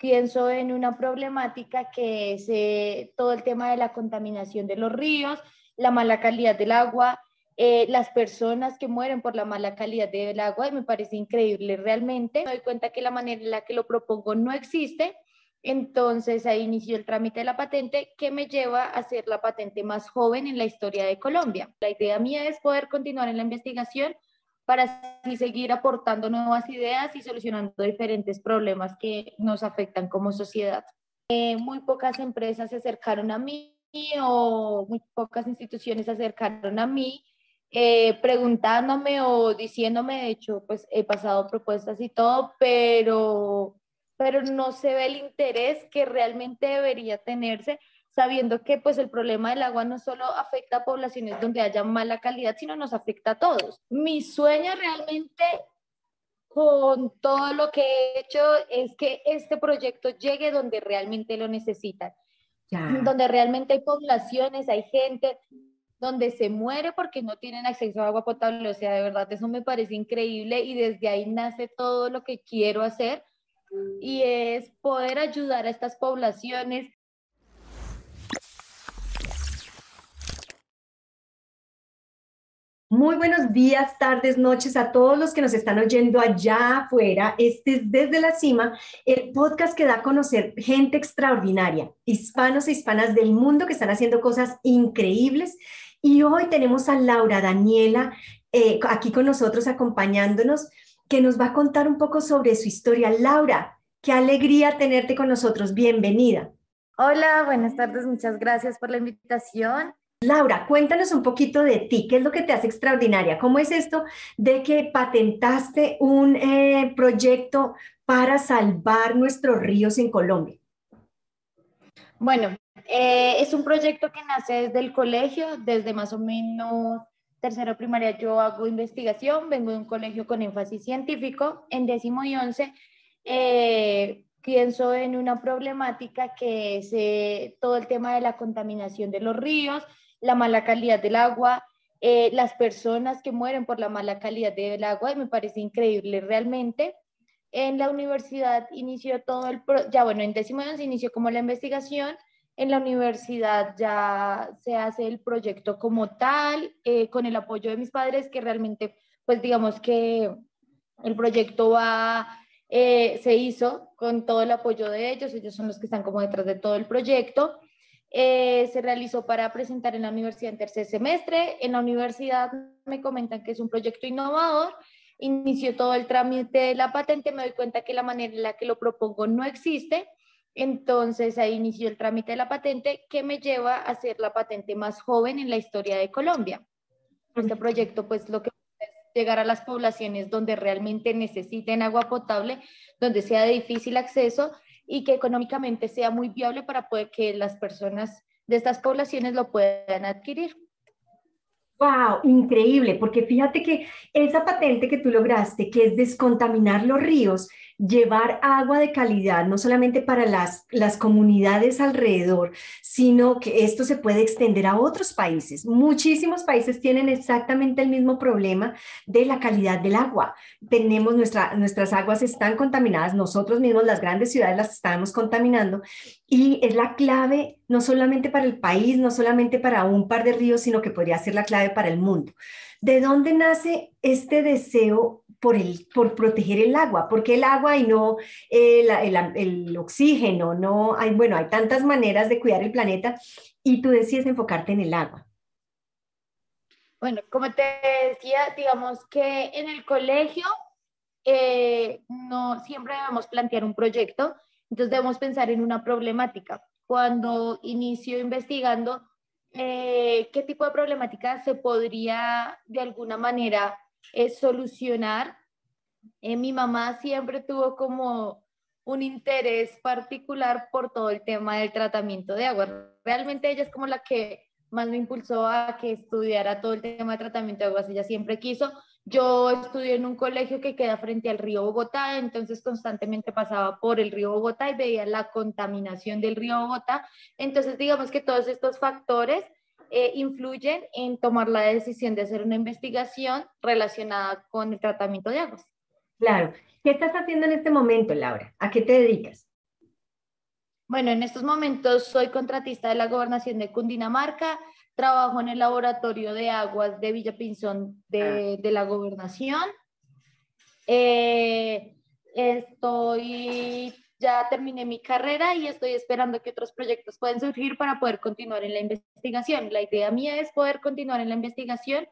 pienso en una problemática que es eh, todo el tema de la contaminación de los ríos, la mala calidad del agua, eh, las personas que mueren por la mala calidad del agua, y me parece increíble realmente. Me doy cuenta que la manera en la que lo propongo no existe. Entonces ahí inició el trámite de la patente que me lleva a ser la patente más joven en la historia de Colombia. La idea mía es poder continuar en la investigación para así seguir aportando nuevas ideas y solucionando diferentes problemas que nos afectan como sociedad. Eh, muy pocas empresas se acercaron a mí o muy pocas instituciones se acercaron a mí eh, preguntándome o diciéndome, de hecho, pues he pasado propuestas y todo, pero, pero no se ve el interés que realmente debería tenerse sabiendo que pues el problema del agua no solo afecta a poblaciones donde haya mala calidad, sino nos afecta a todos. Mi sueño realmente con todo lo que he hecho es que este proyecto llegue donde realmente lo necesitan, donde realmente hay poblaciones, hay gente, donde se muere porque no tienen acceso a agua potable. O sea, de verdad, eso me parece increíble y desde ahí nace todo lo que quiero hacer y es poder ayudar a estas poblaciones Muy buenos días, tardes, noches a todos los que nos están oyendo allá afuera. Este es Desde la Cima, el podcast que da a conocer gente extraordinaria, hispanos e hispanas del mundo que están haciendo cosas increíbles. Y hoy tenemos a Laura Daniela eh, aquí con nosotros acompañándonos, que nos va a contar un poco sobre su historia. Laura, qué alegría tenerte con nosotros. Bienvenida. Hola, buenas tardes, muchas gracias por la invitación. Laura, cuéntanos un poquito de ti, ¿qué es lo que te hace extraordinaria? ¿Cómo es esto de que patentaste un eh, proyecto para salvar nuestros ríos en Colombia? Bueno, eh, es un proyecto que nace desde el colegio, desde más o menos tercero primaria yo hago investigación, vengo de un colegio con énfasis científico, en décimo y once eh, pienso en una problemática que es todo el tema de la contaminación de los ríos, la mala calidad del agua, eh, las personas que mueren por la mala calidad del agua, y me parece increíble realmente. En la universidad inició todo el, ya bueno, en décimo año se inició como la investigación, en la universidad ya se hace el proyecto como tal, eh, con el apoyo de mis padres, que realmente, pues digamos que el proyecto va, eh, se hizo con todo el apoyo de ellos, ellos son los que están como detrás de todo el proyecto. Eh, se realizó para presentar en la universidad en tercer semestre. En la universidad me comentan que es un proyecto innovador. Inició todo el trámite de la patente. Me doy cuenta que la manera en la que lo propongo no existe. Entonces ahí inició el trámite de la patente que me lleva a ser la patente más joven en la historia de Colombia. Este proyecto pues lo que es llegar a las poblaciones donde realmente necesiten agua potable, donde sea de difícil acceso y que económicamente sea muy viable para poder que las personas de estas poblaciones lo puedan adquirir. Wow, increíble, porque fíjate que esa patente que tú lograste, que es descontaminar los ríos, llevar agua de calidad, no solamente para las, las comunidades alrededor, sino que esto se puede extender a otros países. Muchísimos países tienen exactamente el mismo problema de la calidad del agua. Tenemos nuestra, nuestras aguas están contaminadas, nosotros mismos, las grandes ciudades las estamos contaminando y es la clave no solamente para el país, no solamente para un par de ríos, sino que podría ser la clave para el mundo. ¿De dónde nace este deseo por, el, por proteger el agua, porque el agua y no eh, el, oxígeno, no hay, bueno, hay tantas maneras de cuidar el planeta y tú decides enfocarte en el agua. Bueno, como te decía, digamos que en el colegio eh, no siempre debemos plantear un proyecto, entonces debemos pensar en una problemática. Cuando inicio investigando, eh, ¿qué tipo de problemática se podría de alguna manera solucionar. Eh, mi mamá siempre tuvo como un interés particular por todo el tema del tratamiento de agua. Realmente ella es como la que más me impulsó a que estudiara todo el tema de tratamiento de aguas. Ella siempre quiso. Yo estudié en un colegio que queda frente al río Bogotá, entonces constantemente pasaba por el río Bogotá y veía la contaminación del río Bogotá. Entonces, digamos que todos estos factores eh, influyen en tomar la decisión de hacer una investigación relacionada con el tratamiento de aguas. Claro. ¿Qué estás haciendo en este momento, Laura? ¿A qué te dedicas? Bueno, en estos momentos soy contratista de la gobernación de Cundinamarca, trabajo en el laboratorio de aguas de Villapinzón de, ah. de la gobernación. Eh, estoy, ya terminé mi carrera y estoy esperando que otros proyectos puedan surgir para poder continuar en la investigación. La idea mía es poder continuar en la investigación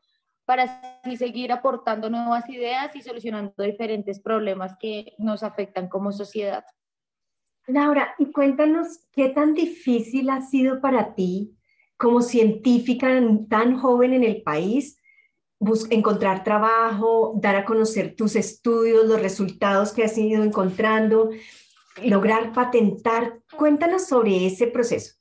para así seguir aportando nuevas ideas y solucionando diferentes problemas que nos afectan como sociedad. Laura, cuéntanos qué tan difícil ha sido para ti como científica tan joven en el país encontrar trabajo, dar a conocer tus estudios, los resultados que has ido encontrando, lograr patentar. Cuéntanos sobre ese proceso.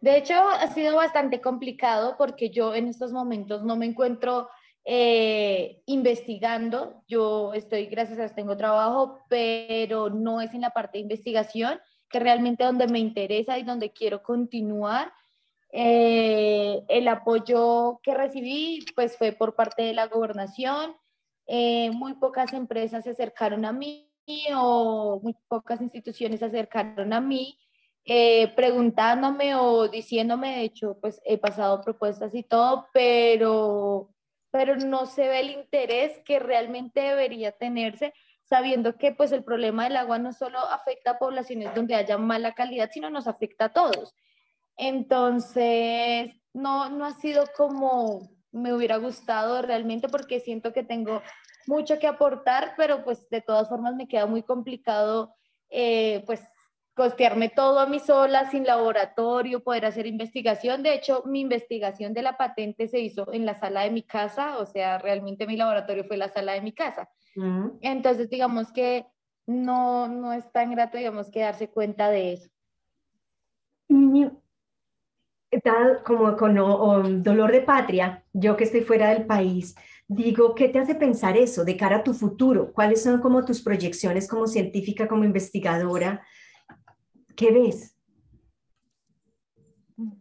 De hecho, ha sido bastante complicado porque yo en estos momentos no me encuentro eh, investigando. Yo estoy, gracias a Dios, tengo trabajo, pero no es en la parte de investigación, que realmente donde me interesa y donde quiero continuar. Eh, el apoyo que recibí pues fue por parte de la gobernación. Eh, muy pocas empresas se acercaron a mí o muy pocas instituciones se acercaron a mí preguntándome o diciéndome, de hecho, pues he pasado propuestas y todo, pero pero no se ve el interés que realmente debería tenerse, sabiendo que pues el problema del agua no solo afecta a poblaciones donde haya mala calidad, sino nos afecta a todos. Entonces, no, no ha sido como me hubiera gustado realmente porque siento que tengo mucho que aportar, pero pues de todas formas me queda muy complicado eh, pues costearme todo a mí sola, sin laboratorio, poder hacer investigación. De hecho, mi investigación de la patente se hizo en la sala de mi casa, o sea, realmente mi laboratorio fue la sala de mi casa. Entonces, digamos que no, no es tan grato, digamos, que darse cuenta de eso. tal como con dolor de patria, yo que estoy fuera del país, digo, ¿qué te hace pensar eso de cara a tu futuro? ¿Cuáles son como tus proyecciones como científica, como investigadora? ¿Qué ves?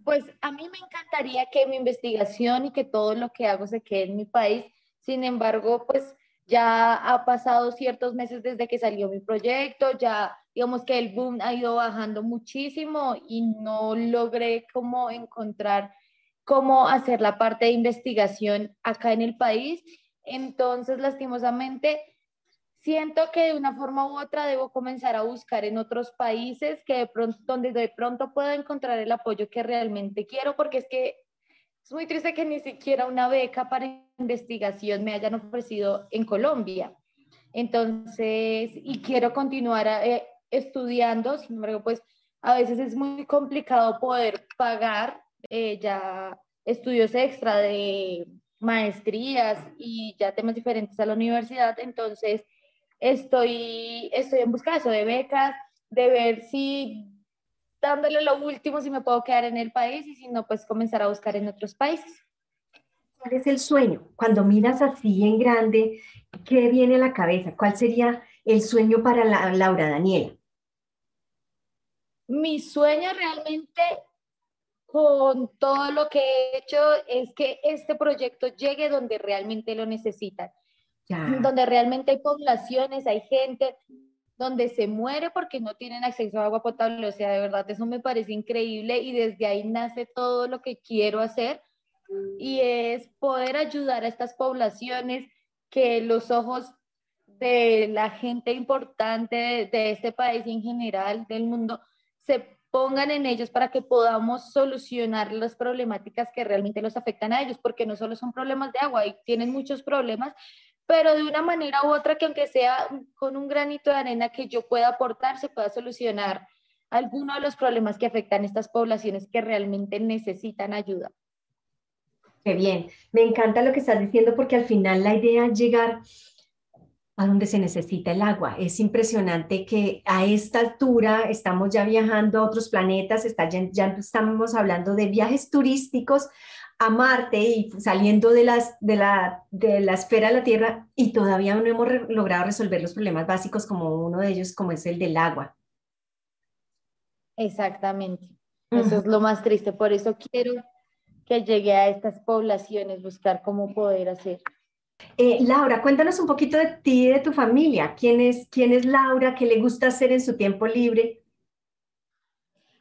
Pues a mí me encantaría que mi investigación y que todo lo que hago se quede en mi país. Sin embargo, pues ya ha pasado ciertos meses desde que salió mi proyecto, ya digamos que el boom ha ido bajando muchísimo y no logré como encontrar cómo hacer la parte de investigación acá en el país. Entonces, lastimosamente, siento que de una forma u otra debo comenzar a buscar en otros países que de pronto, donde de pronto pueda encontrar el apoyo que realmente quiero, porque es que es muy triste que ni siquiera una beca para investigación me hayan ofrecido en Colombia. Entonces, y quiero continuar eh, estudiando, sin embargo, pues a veces es muy complicado poder pagar eh, ya estudios extra de maestrías y ya temas diferentes a la universidad. Entonces, estoy, estoy en busca de eso, de becas, de ver si dándole lo último, si me puedo quedar en el país y si no, pues comenzar a buscar en otros países. ¿Cuál es el sueño? Cuando miras así en grande, ¿qué viene a la cabeza? ¿Cuál sería el sueño para la, Laura Daniela? Mi sueño realmente con todo lo que he hecho es que este proyecto llegue donde realmente lo necesitan donde realmente hay poblaciones, hay gente donde se muere porque no tienen acceso a agua potable. O sea, de verdad, eso me parece increíble y desde ahí nace todo lo que quiero hacer y es poder ayudar a estas poblaciones que los ojos de la gente importante de este país y en general del mundo se pongan en ellos para que podamos solucionar las problemáticas que realmente los afectan a ellos, porque no solo son problemas de agua, y tienen muchos problemas, pero de una manera u otra que aunque sea con un granito de arena que yo pueda aportar, se pueda solucionar alguno de los problemas que afectan a estas poblaciones que realmente necesitan ayuda. Qué bien, me encanta lo que estás diciendo porque al final la idea es llegar a donde se necesita el agua. Es impresionante que a esta altura estamos ya viajando a otros planetas, está, ya, ya estamos hablando de viajes turísticos a Marte y saliendo de, las, de, la, de la esfera de la Tierra y todavía no hemos logrado resolver los problemas básicos como uno de ellos, como es el del agua. Exactamente. Eso es lo más triste. Por eso quiero que llegue a estas poblaciones, buscar cómo poder hacer. Eh, Laura, cuéntanos un poquito de ti y de tu familia. ¿Quién es, ¿Quién es Laura? ¿Qué le gusta hacer en su tiempo libre?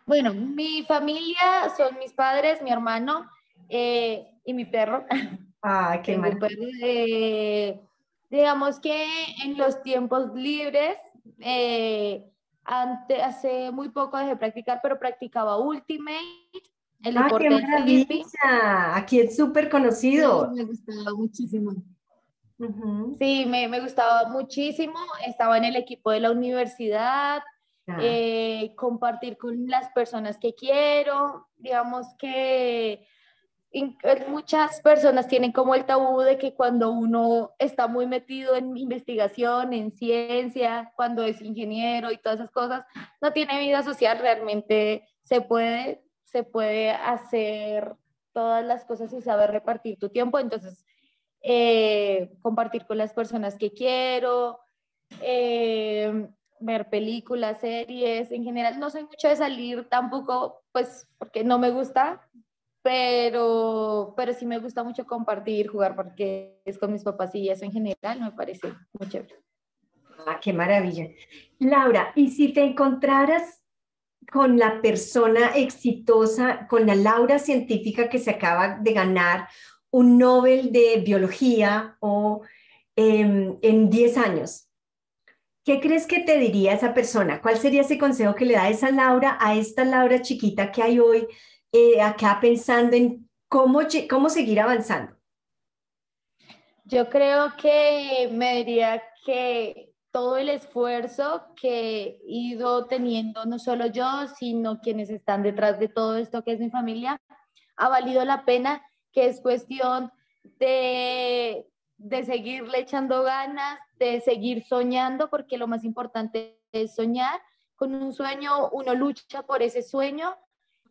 Bueno, mi familia son mis padres, mi hermano eh, y mi perro. Ah, qué mal. Eh, digamos que en los tiempos libres, eh, hace muy poco dejé de practicar, pero practicaba Ultimate, el ah, qué maravilla. Aquí es súper conocido. me gustaba muchísimo. Sí, me, me, gustaba muchísimo. Estaba en el equipo de la universidad, eh, compartir con las personas que quiero. Digamos que muchas personas tienen como el tabú de que cuando uno está muy metido en investigación, en ciencia, cuando es ingeniero y todas esas cosas, no tiene vida social, realmente se puede, se puede hacer todas las cosas y saber repartir tu tiempo. Entonces, eh, compartir con las personas que quiero, eh, ver películas, series, en general no soy mucho de salir tampoco, pues porque no me gusta, pero, pero sí me gusta mucho compartir, jugar porque es con mis papás y eso en general me parece muy chévere. Ah, qué maravilla. Laura, ¿y si te encontraras con la persona exitosa, con la Laura científica que se acaba de ganar un Nobel de biología o em, en 10 años, ¿qué crees que te diría esa persona? ¿Cuál sería ese consejo que le da esa Laura a esta Laura chiquita que hay hoy eh, acá pensando en cómo, cómo seguir avanzando? Yo creo que me diría que todo el esfuerzo que he ido teniendo, no solo yo, sino quienes están detrás de todo esto que es mi familia, ha valido la pena que es cuestión de, de seguirle echando ganas, de seguir soñando, porque lo más importante es soñar. Con un sueño uno lucha por ese sueño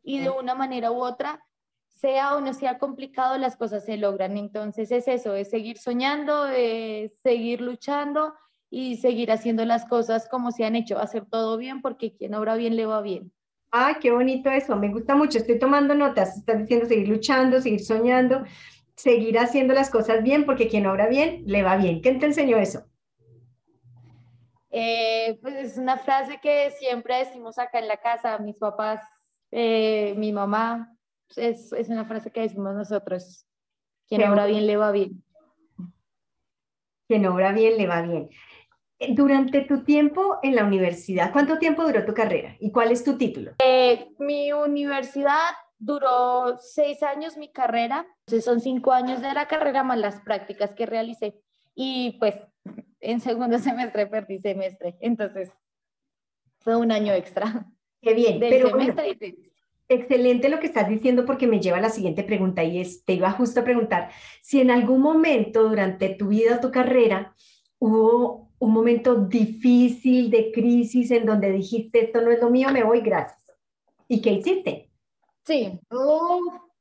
y de una manera u otra, sea o no sea complicado, las cosas se logran. Entonces es eso, es seguir soñando, es seguir luchando y seguir haciendo las cosas como se han hecho, hacer todo bien, porque quien obra bien le va bien. Ay, qué bonito eso, me gusta mucho, estoy tomando notas, estás diciendo seguir luchando, seguir soñando, seguir haciendo las cosas bien, porque quien obra bien, le va bien. ¿Quién te enseñó eso? Eh, pues es una frase que siempre decimos acá en la casa, mis papás, eh, mi mamá, es, es, una frase que decimos nosotros, quien obra bien, le va bien. Quien obra bien, le va bien. Durante tu tiempo en la universidad, ¿cuánto tiempo duró tu carrera y cuál es tu título? Eh, mi universidad duró seis años mi carrera, entonces son cinco años de la carrera más las prácticas que realicé y pues en segundo semestre perdí semestre, entonces fue un año extra. Qué bien, pero excelente lo que estás diciendo porque me lleva a la siguiente pregunta y es, te iba justo a preguntar si en algún momento durante tu vida o tu carrera hubo un momento difícil de crisis en donde dijiste, esto no es lo mío, me voy, gracias. ¿Y qué hiciste? Sí,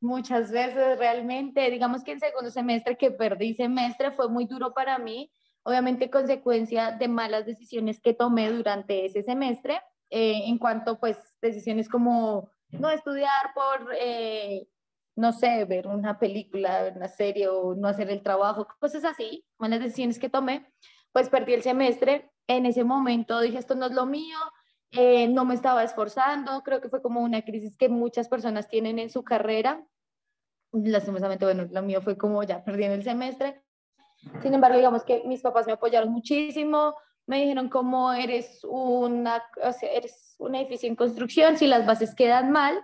muchas veces realmente, digamos que en segundo semestre que perdí semestre fue muy duro para mí, obviamente consecuencia de malas decisiones que tomé durante ese semestre, eh, en cuanto pues decisiones como no estudiar por, eh, no sé, ver una película, ver una serie o no hacer el trabajo, cosas así, malas decisiones que tomé pues perdí el semestre. En ese momento dije, esto no es lo mío, eh, no me estaba esforzando, creo que fue como una crisis que muchas personas tienen en su carrera. Lastimosamente, bueno, lo mío fue como ya perdí en el semestre. Sin embargo, digamos que mis papás me apoyaron muchísimo, me dijeron como eres una, o sea, eres un edificio en construcción, si las bases quedan mal,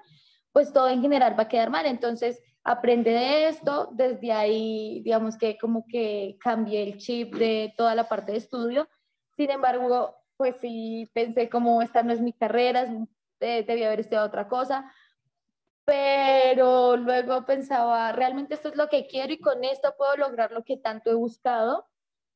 pues todo en general va a quedar mal. Entonces, aprende de esto, desde ahí, digamos que como que cambié el chip de toda la parte de estudio. Sin embargo, pues sí pensé como esta no es mi carrera, debía haber estudiado otra cosa, pero luego pensaba, realmente esto es lo que quiero y con esto puedo lograr lo que tanto he buscado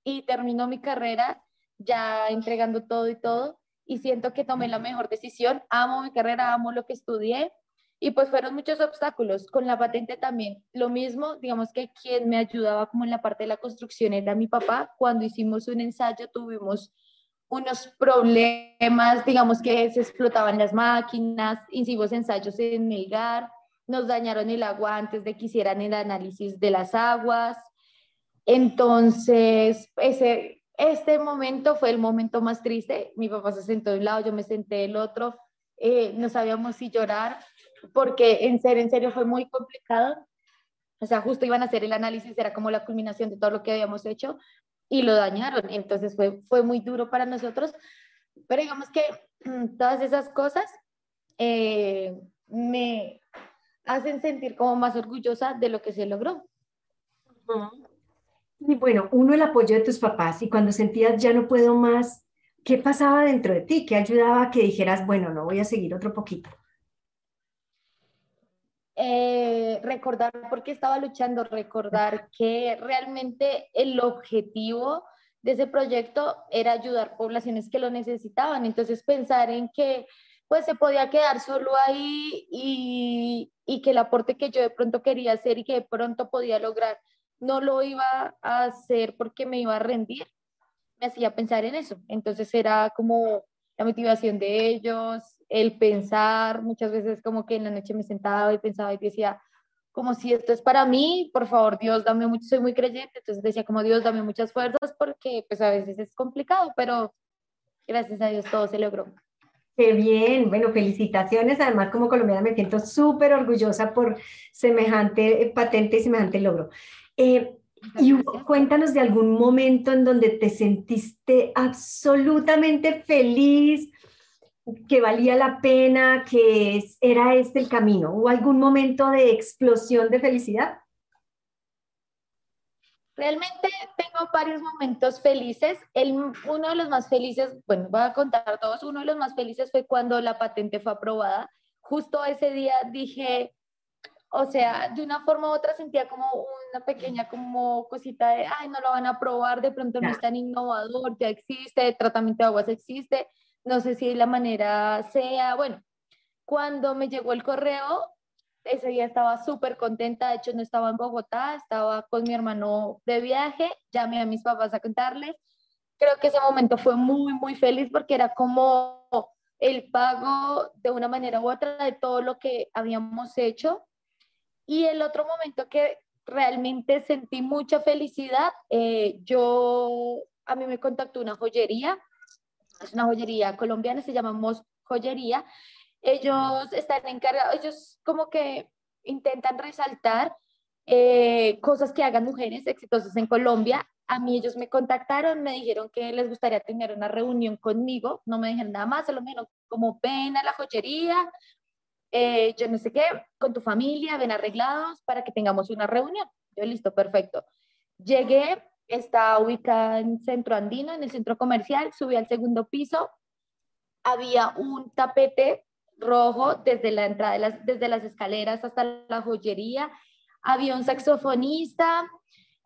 y termino mi carrera ya entregando todo y todo y siento que tomé la mejor decisión, amo mi carrera, amo lo que estudié y pues fueron muchos obstáculos. Con la patente también, lo mismo, digamos que quien me ayudaba como en la parte de la construcción era mi papá. Cuando hicimos un ensayo tuvimos unos problemas, digamos que se explotaban las máquinas, hicimos ensayos en el GAR, nos dañaron el agua antes de que hicieran el análisis de las aguas. Entonces, ese, este momento fue el momento más triste. Mi papá se sentó de un lado, yo me senté del otro eh, no sabíamos si llorar, porque en serio, en serio fue muy complicado. O sea, justo iban a hacer el análisis, era como la culminación de todo lo que habíamos hecho y lo dañaron. Entonces fue, fue muy duro para nosotros. Pero digamos que mm, todas esas cosas eh, me hacen sentir como más orgullosa de lo que se logró. Y bueno, uno el apoyo de tus papás y cuando sentías ya no puedo más, ¿qué pasaba dentro de ti? ¿Qué ayudaba a que dijeras, bueno, no voy a seguir otro poquito? Eh, recordar por qué estaba luchando, recordar que realmente el objetivo de ese proyecto era ayudar poblaciones que lo necesitaban. Entonces pensar en que pues se podía quedar solo ahí y, y que el aporte que yo de pronto quería hacer y que de pronto podía lograr no lo iba a hacer porque me iba a rendir, me hacía pensar en eso. Entonces era como la motivación de ellos, el pensar, muchas veces como que en la noche me sentaba y pensaba y decía, como si esto es para mí, por favor, Dios, dame mucho, soy muy creyente, entonces decía como Dios, dame muchas fuerzas porque pues a veces es complicado, pero gracias a Dios todo se logró. Qué bien, bueno, felicitaciones. Además, como colombiana me siento súper orgullosa por semejante patente y semejante logro. Eh, y cuéntanos de algún momento en donde te sentiste absolutamente feliz, que valía la pena, que era este el camino. ¿Hubo algún momento de explosión de felicidad? Realmente tengo varios momentos felices. El, uno de los más felices, bueno, voy a contar todos, uno de los más felices fue cuando la patente fue aprobada. Justo ese día dije, o sea, de una forma u otra sentía como una pequeña como cosita de, ay, no lo van a aprobar, de pronto no es tan innovador, ya existe, el tratamiento de aguas existe, no sé si la manera sea, bueno, cuando me llegó el correo, ese día estaba súper contenta, de hecho no estaba en Bogotá, estaba con mi hermano de viaje, llamé a mis papás a contarles, creo que ese momento fue muy, muy feliz porque era como el pago de una manera u otra de todo lo que habíamos hecho y el otro momento que realmente sentí mucha felicidad, eh, yo, a mí me contactó una joyería, es una joyería colombiana, se llama Mos Joyería. Ellos están encargados, ellos como que intentan resaltar eh, cosas que hagan mujeres exitosas en Colombia. A mí ellos me contactaron, me dijeron que les gustaría tener una reunión conmigo, no me dijeron nada más, solo me dijeron como ven a la joyería, eh, yo no sé qué, con tu familia, ven arreglados para que tengamos una reunión. Yo listo, perfecto. Llegué, está ubicada en Centro Andino, en el centro comercial, subí al segundo piso, había un tapete rojo desde la entrada, de las, desde las escaleras hasta la joyería, había un saxofonista,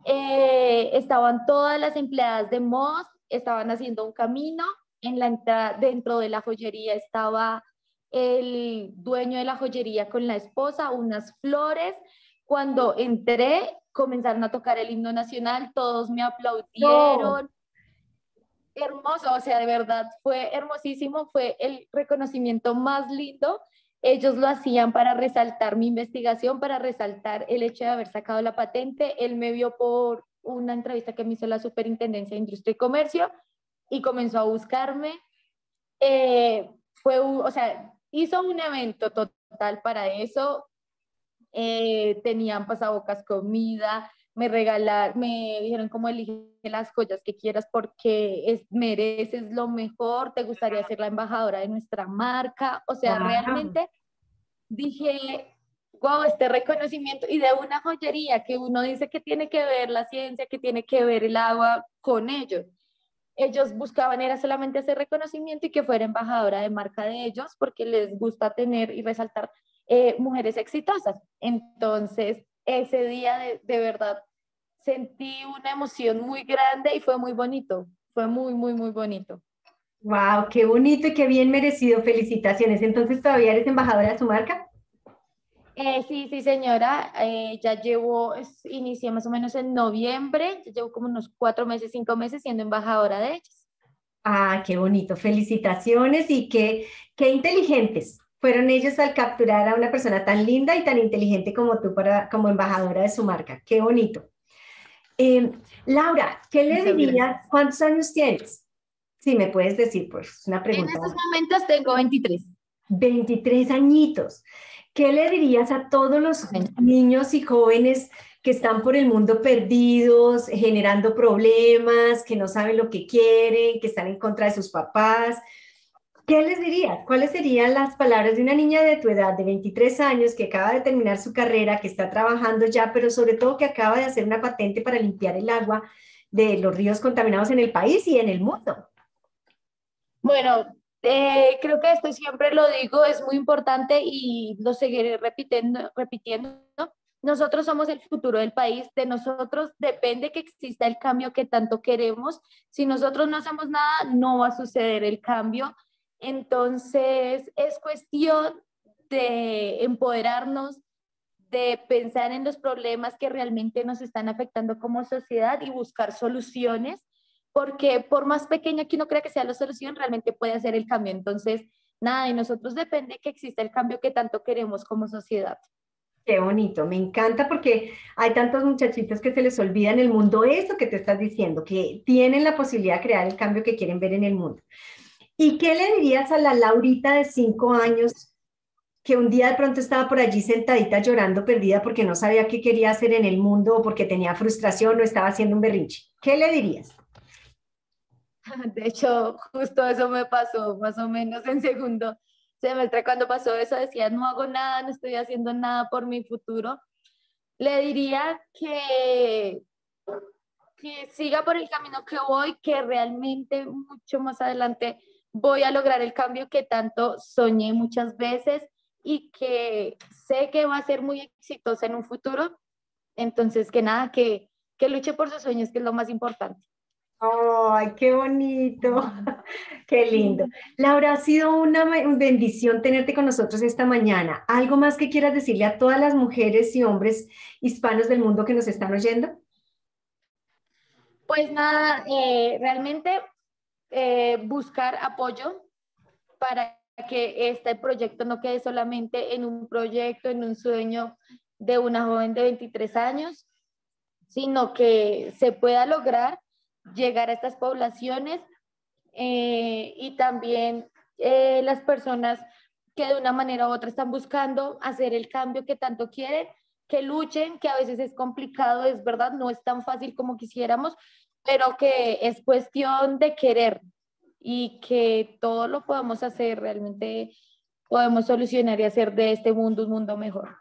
eh, estaban todas las empleadas de Moss, estaban haciendo un camino, en la entrada, dentro de la joyería estaba el dueño de la joyería con la esposa, unas flores. Cuando entré, comenzaron a tocar el himno nacional, todos me aplaudieron. Hermoso, o sea, de verdad fue hermosísimo, fue el reconocimiento más lindo. Ellos lo hacían para resaltar mi investigación, para resaltar el hecho de haber sacado la patente. Él me vio por una entrevista que me hizo la Superintendencia de Industria y Comercio y comenzó a buscarme. Eh, fue, o sea, hizo un evento total para eso. Eh, tenían pasabocas comida, me regalaron, me dijeron cómo elige las joyas que quieras porque es, mereces lo mejor, te gustaría ser la embajadora de nuestra marca. O sea, realmente dije, wow, este reconocimiento y de una joyería que uno dice que tiene que ver la ciencia, que tiene que ver el agua con ellos ellos buscaban era solamente ese reconocimiento y que fuera embajadora de marca de ellos porque les gusta tener y resaltar eh, mujeres exitosas. Entonces, ese día de, de, verdad sentí una emoción muy grande y fue muy bonito, fue muy, muy, muy bonito. ¡Wow! ¡Qué bonito y qué bien merecido! Felicitaciones. Entonces, ¿todavía eres embajadora de su marca? Eh, sí, sí, señora. Eh, ya llevo, inicié más o menos en noviembre, ya llevo como unos cuatro meses, cinco meses siendo embajadora de ellos. Ah, qué bonito. Felicitaciones y qué, qué inteligentes fueron ellos al capturar a una persona tan linda y tan inteligente como tú para, como embajadora de su marca. Qué bonito. Em, Laura, ¿qué le dirías? ¿Cuántos años tienes? Sí, me puedes decir, pues, una pregunta. En estos momentos tengo 23. 23 añitos. ¿Qué le dirías a todos los niños y jóvenes que están por el mundo perdidos, generando problemas, que no saben lo que quieren, que están en contra de sus papás? ¿Qué les dirías? ¿Cuáles serían las palabras de una niña de tu edad, de 23 años, que acaba de terminar su carrera, que está trabajando ya, pero sobre todo que acaba de hacer una patente para limpiar el agua de los ríos contaminados en el país y en el mundo? Bueno, eh, creo que esto siempre lo digo, es muy importante y lo seguiré repitiendo, repitiendo. Nosotros somos el futuro del país, de nosotros depende que exista el cambio que tanto queremos. Si nosotros no hacemos nada, no va a suceder el cambio. Entonces, es cuestión de empoderarnos, de pensar en los problemas que realmente nos están afectando como sociedad y buscar soluciones porque por más pequeña que uno crea que sea la solución, realmente puede hacer el cambio. Entonces, nada, de nosotros depende que exista el cambio que tanto queremos como sociedad. Qué bonito, me encanta porque hay tantos muchachitos que se les olvida en el mundo eso que te estás diciendo, que tienen la posibilidad de crear el cambio que quieren ver en el mundo. ¿Y qué le dirías a la Laurita de cinco años que un día de pronto estaba por allí sentadita llorando perdida porque no sabía qué quería hacer en el mundo o porque tenía frustración o estaba haciendo un berrinche? ¿Qué le dirías? De hecho, justo eso me pasó más o menos en segundo semestre. Cuando pasó eso, decía, no hago nada, no estoy haciendo nada por mi futuro. Le diría que, que siga por el camino que voy, que realmente mucho más adelante voy a lograr el cambio que tanto soñé muchas veces y que sé que va a ser muy exitosa en un futuro. Entonces, que nada, que, que luche por sus sueños, que es lo más importante. ¡Ay, qué bonito! ¡Qué lindo! Laura, ha sido una bendición tenerte con nosotros esta mañana. ¿Algo más que quieras decirle a todas las mujeres y hombres hispanos del mundo que nos están oyendo? Pues nada, eh, realmente eh, buscar apoyo para que este proyecto no quede solamente en un proyecto, en un sueño de una joven de 23 años, sino que se pueda lograr llegar a estas poblaciones eh, y también eh, las personas que de una manera u otra están buscando hacer el cambio que tanto quieren, que luchen, que a veces es complicado, es verdad, no es tan fácil como quisiéramos, pero que es cuestión de querer y que todo lo podemos hacer, realmente podemos solucionar y hacer de este mundo un mundo mejor.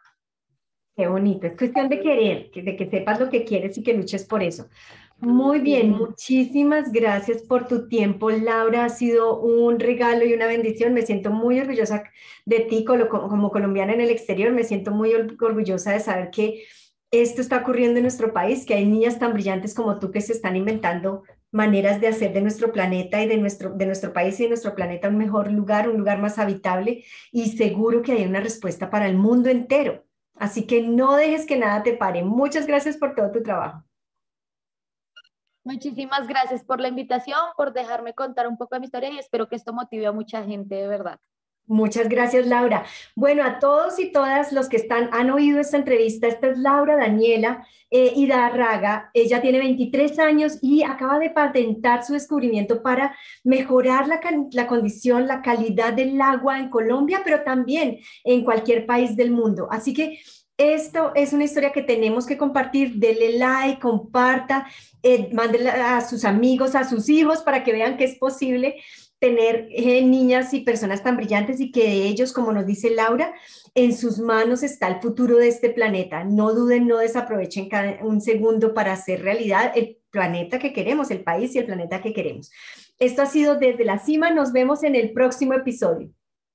Qué bonito, es cuestión de querer, de que sepas lo que quieres y que luches por eso. Muy bien, muchísimas gracias por tu tiempo, Laura. Ha sido un regalo y una bendición. Me siento muy orgullosa de ti como, colombiana en el exterior. Me siento muy orgullosa de saber que esto está ocurriendo en nuestro país, que hay niñas tan brillantes como tú que se están inventando maneras de hacer de nuestro planeta y de nuestro, de nuestro país y de nuestro planeta un mejor lugar, un lugar más habitable y seguro que hay una respuesta para el mundo entero. Así que no dejes que nada te pare. Muchas gracias por todo tu trabajo. Muchísimas gracias por la invitación, por dejarme contar un poco de mi historia y espero que esto motive a mucha gente de verdad. Muchas gracias, Laura. Bueno, a todos y todas los que están, han oído esta entrevista, esta es Laura Daniela eh, Idarraga. Ella tiene 23 años y acaba de patentar su descubrimiento para mejorar la, la condición, la calidad del agua en Colombia, pero también en cualquier país del mundo. Así que esto es una historia que tenemos que compartir. Dele like, comparta, eh, a sus amigos, a sus hijos para que vean que es posible tener eh, niñas y personas tan brillantes y que de ellos, como nos dice Laura, en sus manos está el futuro de este planeta. No duden, no desaprovechen cada un segundo para hacer realidad el planeta que queremos, el país y el planeta que queremos. Esto ha sido desde la cima. Nos vemos en el próximo episodio.